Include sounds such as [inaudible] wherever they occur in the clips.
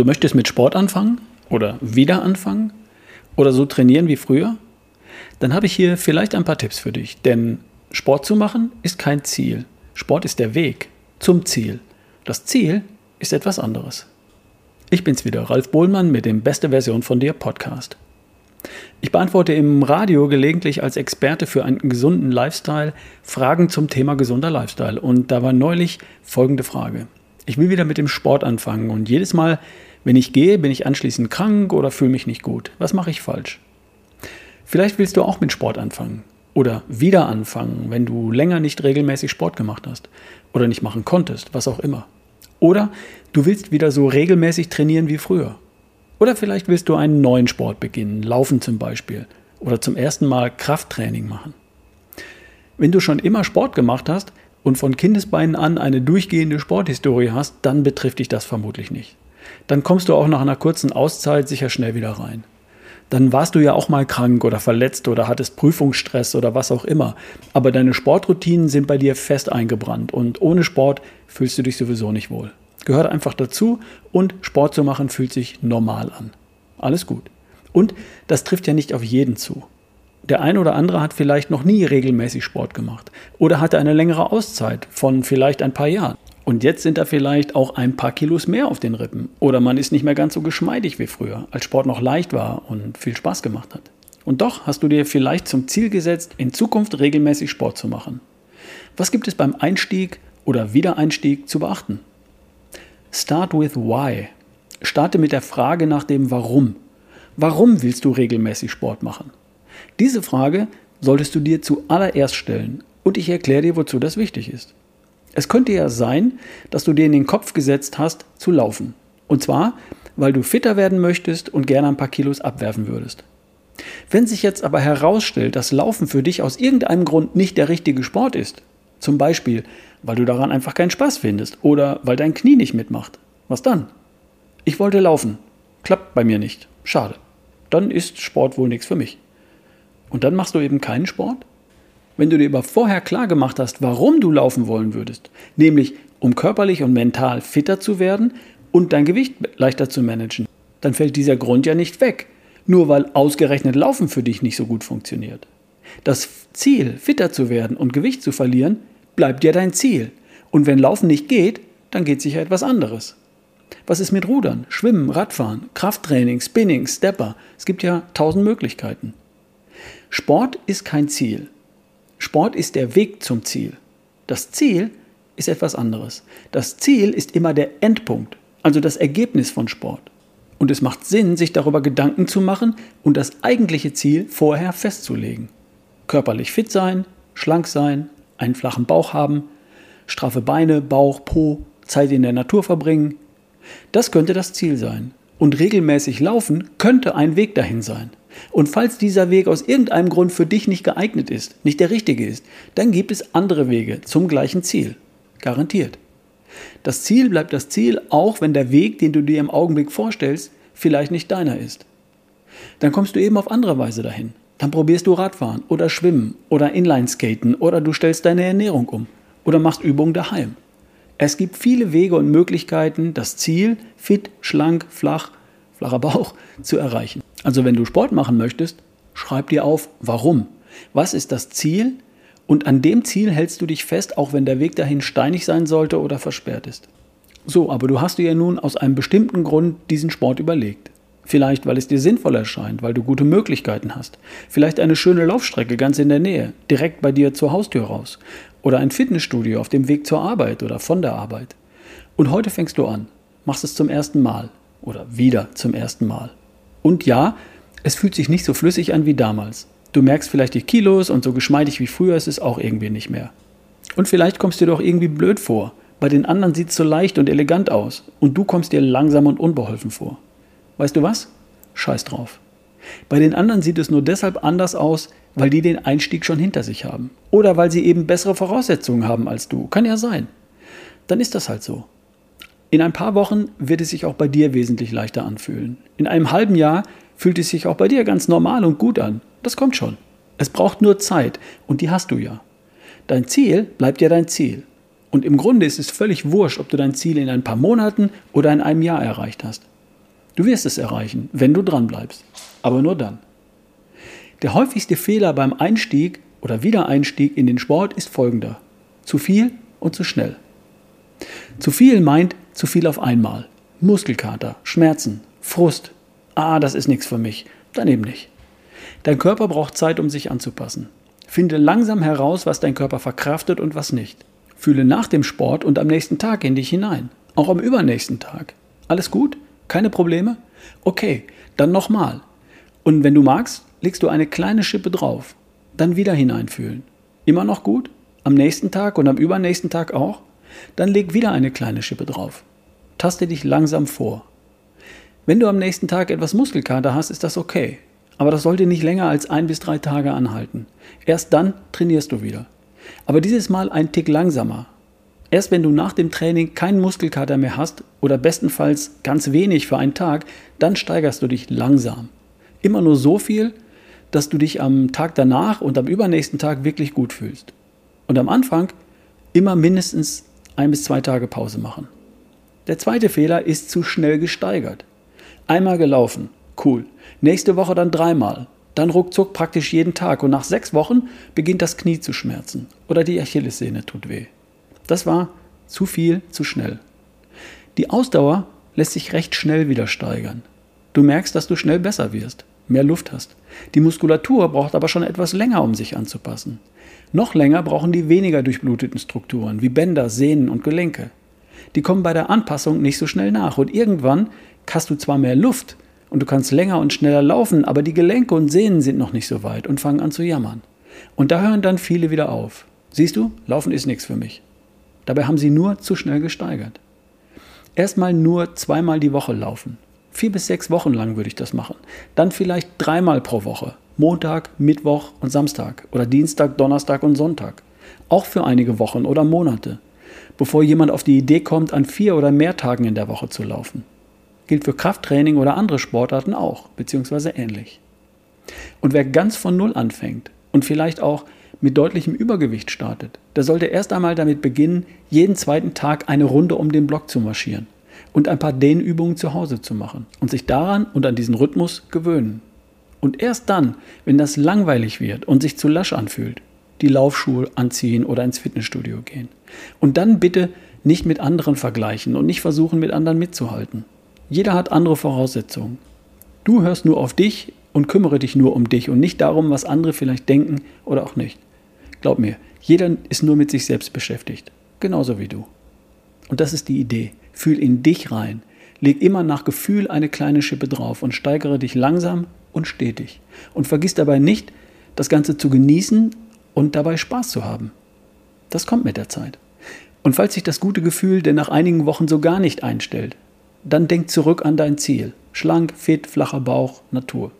Du möchtest mit Sport anfangen oder wieder anfangen oder so trainieren wie früher? Dann habe ich hier vielleicht ein paar Tipps für dich, denn Sport zu machen ist kein Ziel. Sport ist der Weg zum Ziel. Das Ziel ist etwas anderes. Ich bin's wieder, Ralf Bohlmann mit dem Beste Version von dir Podcast. Ich beantworte im Radio gelegentlich als Experte für einen gesunden Lifestyle Fragen zum Thema gesunder Lifestyle. Und da war neulich folgende Frage. Ich will wieder mit dem Sport anfangen und jedes Mal, wenn ich gehe, bin ich anschließend krank oder fühle mich nicht gut. Was mache ich falsch? Vielleicht willst du auch mit Sport anfangen oder wieder anfangen, wenn du länger nicht regelmäßig Sport gemacht hast oder nicht machen konntest, was auch immer. Oder du willst wieder so regelmäßig trainieren wie früher. Oder vielleicht willst du einen neuen Sport beginnen, Laufen zum Beispiel, oder zum ersten Mal Krafttraining machen. Wenn du schon immer Sport gemacht hast und von Kindesbeinen an eine durchgehende Sporthistorie hast, dann betrifft dich das vermutlich nicht. Dann kommst du auch nach einer kurzen Auszeit sicher schnell wieder rein. Dann warst du ja auch mal krank oder verletzt oder hattest Prüfungsstress oder was auch immer. Aber deine Sportroutinen sind bei dir fest eingebrannt und ohne Sport fühlst du dich sowieso nicht wohl. Gehört einfach dazu und Sport zu machen fühlt sich normal an. Alles gut. Und das trifft ja nicht auf jeden zu. Der eine oder andere hat vielleicht noch nie regelmäßig Sport gemacht oder hatte eine längere Auszeit von vielleicht ein paar Jahren. Und jetzt sind da vielleicht auch ein paar Kilos mehr auf den Rippen. Oder man ist nicht mehr ganz so geschmeidig wie früher, als Sport noch leicht war und viel Spaß gemacht hat. Und doch hast du dir vielleicht zum Ziel gesetzt, in Zukunft regelmäßig Sport zu machen. Was gibt es beim Einstieg oder Wiedereinstieg zu beachten? Start with why. Starte mit der Frage nach dem Warum. Warum willst du regelmäßig Sport machen? Diese Frage solltest du dir zuallererst stellen und ich erkläre dir, wozu das wichtig ist. Es könnte ja sein, dass du dir in den Kopf gesetzt hast, zu laufen. Und zwar, weil du fitter werden möchtest und gerne ein paar Kilos abwerfen würdest. Wenn sich jetzt aber herausstellt, dass Laufen für dich aus irgendeinem Grund nicht der richtige Sport ist, zum Beispiel, weil du daran einfach keinen Spaß findest oder weil dein Knie nicht mitmacht. Was dann? Ich wollte laufen. Klappt bei mir nicht. Schade. Dann ist Sport wohl nichts für mich. Und dann machst du eben keinen Sport? Wenn du dir aber vorher klar gemacht hast, warum du laufen wollen würdest, nämlich um körperlich und mental fitter zu werden und dein Gewicht leichter zu managen, dann fällt dieser Grund ja nicht weg, nur weil ausgerechnet Laufen für dich nicht so gut funktioniert. Das Ziel, fitter zu werden und Gewicht zu verlieren, bleibt ja dein Ziel. Und wenn Laufen nicht geht, dann geht sicher etwas anderes. Was ist mit Rudern, Schwimmen, Radfahren, Krafttraining, Spinning, Stepper? Es gibt ja tausend Möglichkeiten. Sport ist kein Ziel. Sport ist der Weg zum Ziel. Das Ziel ist etwas anderes. Das Ziel ist immer der Endpunkt, also das Ergebnis von Sport. Und es macht Sinn, sich darüber Gedanken zu machen und das eigentliche Ziel vorher festzulegen. Körperlich fit sein, schlank sein, einen flachen Bauch haben, straffe Beine, Bauch, Po, Zeit in der Natur verbringen. Das könnte das Ziel sein. Und regelmäßig laufen könnte ein Weg dahin sein. Und falls dieser Weg aus irgendeinem Grund für dich nicht geeignet ist, nicht der richtige ist, dann gibt es andere Wege zum gleichen Ziel. Garantiert. Das Ziel bleibt das Ziel, auch wenn der Weg, den du dir im Augenblick vorstellst, vielleicht nicht deiner ist. Dann kommst du eben auf andere Weise dahin. Dann probierst du Radfahren oder Schwimmen oder Inlineskaten oder du stellst deine Ernährung um oder machst Übungen daheim. Es gibt viele Wege und Möglichkeiten, das Ziel, fit, schlank, flach, flacher Bauch, [laughs] zu erreichen. Also wenn du Sport machen möchtest, schreib dir auf, warum. Was ist das Ziel? Und an dem Ziel hältst du dich fest, auch wenn der Weg dahin steinig sein sollte oder versperrt ist. So, aber du hast dir ja nun aus einem bestimmten Grund diesen Sport überlegt. Vielleicht, weil es dir sinnvoll erscheint, weil du gute Möglichkeiten hast. Vielleicht eine schöne Laufstrecke ganz in der Nähe, direkt bei dir zur Haustür raus. Oder ein Fitnessstudio auf dem Weg zur Arbeit oder von der Arbeit. Und heute fängst du an, machst es zum ersten Mal oder wieder zum ersten Mal. Und ja, es fühlt sich nicht so flüssig an wie damals. Du merkst vielleicht die Kilos und so geschmeidig wie früher ist es auch irgendwie nicht mehr. Und vielleicht kommst du dir doch irgendwie blöd vor. Bei den anderen sieht es so leicht und elegant aus und du kommst dir langsam und unbeholfen vor. Weißt du was? Scheiß drauf. Bei den anderen sieht es nur deshalb anders aus, weil die den Einstieg schon hinter sich haben. Oder weil sie eben bessere Voraussetzungen haben als du. Kann ja sein. Dann ist das halt so. In ein paar Wochen wird es sich auch bei dir wesentlich leichter anfühlen. In einem halben Jahr fühlt es sich auch bei dir ganz normal und gut an. Das kommt schon. Es braucht nur Zeit und die hast du ja. Dein Ziel bleibt ja dein Ziel. Und im Grunde ist es völlig wurscht, ob du dein Ziel in ein paar Monaten oder in einem Jahr erreicht hast. Du wirst es erreichen, wenn du dran bleibst. Aber nur dann. Der häufigste Fehler beim Einstieg oder Wiedereinstieg in den Sport ist folgender. Zu viel und zu schnell. Zu viel meint zu viel auf einmal. Muskelkater, Schmerzen, Frust. Ah, das ist nichts für mich. Dann eben nicht. Dein Körper braucht Zeit, um sich anzupassen. Finde langsam heraus, was dein Körper verkraftet und was nicht. Fühle nach dem Sport und am nächsten Tag in dich hinein. Auch am übernächsten Tag. Alles gut? Keine Probleme? Okay, dann nochmal. Und wenn du magst, legst du eine kleine Schippe drauf. Dann wieder hineinfühlen. Immer noch gut? Am nächsten Tag und am übernächsten Tag auch? Dann leg wieder eine kleine Schippe drauf. Taste dich langsam vor. Wenn du am nächsten Tag etwas Muskelkater hast, ist das okay. Aber das sollte nicht länger als ein bis drei Tage anhalten. Erst dann trainierst du wieder. Aber dieses Mal ein Tick langsamer. Erst wenn du nach dem Training keinen Muskelkater mehr hast oder bestenfalls ganz wenig für einen Tag, dann steigerst du dich langsam. Immer nur so viel, dass du dich am Tag danach und am übernächsten Tag wirklich gut fühlst. Und am Anfang immer mindestens ein bis zwei Tage Pause machen. Der zweite Fehler ist zu schnell gesteigert. Einmal gelaufen, cool. Nächste Woche dann dreimal. Dann ruckzuck praktisch jeden Tag und nach sechs Wochen beginnt das Knie zu schmerzen oder die Achillessehne tut weh. Das war zu viel, zu schnell. Die Ausdauer lässt sich recht schnell wieder steigern. Du merkst, dass du schnell besser wirst, mehr Luft hast. Die Muskulatur braucht aber schon etwas länger, um sich anzupassen. Noch länger brauchen die weniger durchbluteten Strukturen wie Bänder, Sehnen und Gelenke. Die kommen bei der Anpassung nicht so schnell nach und irgendwann hast du zwar mehr Luft und du kannst länger und schneller laufen, aber die Gelenke und Sehnen sind noch nicht so weit und fangen an zu jammern. Und da hören dann viele wieder auf. Siehst du, Laufen ist nichts für mich. Dabei haben sie nur zu schnell gesteigert. Erstmal nur zweimal die Woche laufen. Vier bis sechs Wochen lang würde ich das machen. Dann vielleicht dreimal pro Woche. Montag, Mittwoch und Samstag oder Dienstag, Donnerstag und Sonntag. Auch für einige Wochen oder Monate, bevor jemand auf die Idee kommt, an vier oder mehr Tagen in der Woche zu laufen. Gilt für Krafttraining oder andere Sportarten auch, beziehungsweise ähnlich. Und wer ganz von Null anfängt und vielleicht auch mit deutlichem Übergewicht startet, der sollte erst einmal damit beginnen, jeden zweiten Tag eine Runde um den Block zu marschieren und ein paar Dehnübungen zu Hause zu machen und sich daran und an diesen Rhythmus gewöhnen. Und erst dann, wenn das langweilig wird und sich zu lasch anfühlt, die Laufschuhe anziehen oder ins Fitnessstudio gehen. Und dann bitte nicht mit anderen vergleichen und nicht versuchen, mit anderen mitzuhalten. Jeder hat andere Voraussetzungen. Du hörst nur auf dich und kümmere dich nur um dich und nicht darum, was andere vielleicht denken oder auch nicht. Glaub mir, jeder ist nur mit sich selbst beschäftigt. Genauso wie du. Und das ist die Idee. Fühl in dich rein. Leg immer nach Gefühl eine kleine Schippe drauf und steigere dich langsam und stetig. Und vergiss dabei nicht, das Ganze zu genießen und dabei Spaß zu haben. Das kommt mit der Zeit. Und falls sich das gute Gefühl denn nach einigen Wochen so gar nicht einstellt, dann denk zurück an dein Ziel. Schlank, fit, flacher Bauch, Natur.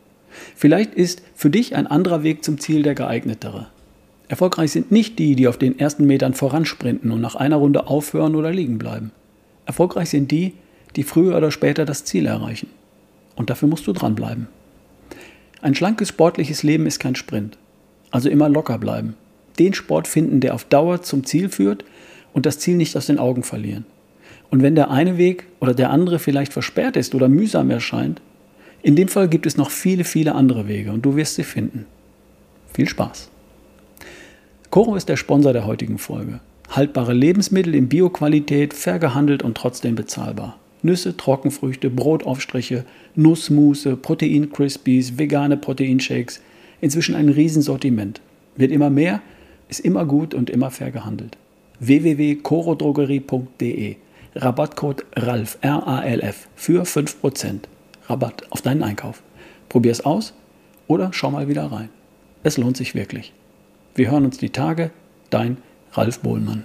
Vielleicht ist für dich ein anderer Weg zum Ziel der geeignetere. Erfolgreich sind nicht die, die auf den ersten Metern voransprinten und nach einer Runde aufhören oder liegen bleiben. Erfolgreich sind die, die früher oder später das Ziel erreichen. Und dafür musst du dranbleiben. Ein schlankes sportliches Leben ist kein Sprint. Also immer locker bleiben. Den Sport finden, der auf Dauer zum Ziel führt und das Ziel nicht aus den Augen verlieren. Und wenn der eine Weg oder der andere vielleicht versperrt ist oder mühsam erscheint, in dem Fall gibt es noch viele, viele andere Wege und du wirst sie finden. Viel Spaß. Coro ist der Sponsor der heutigen Folge. Haltbare Lebensmittel in Bioqualität, fair gehandelt und trotzdem bezahlbar. Nüsse, Trockenfrüchte, Brotaufstriche, Nussmusse, Protein-Crispies, vegane Proteinshakes. Inzwischen ein Riesensortiment. Wird immer mehr, ist immer gut und immer fair gehandelt. www.corodrogerie.de Rabattcode RALF, R-A-L-F, für 5% Rabatt auf deinen Einkauf. Probier es aus oder schau mal wieder rein. Es lohnt sich wirklich. Wir hören uns die Tage. Dein Ralf Bohlmann.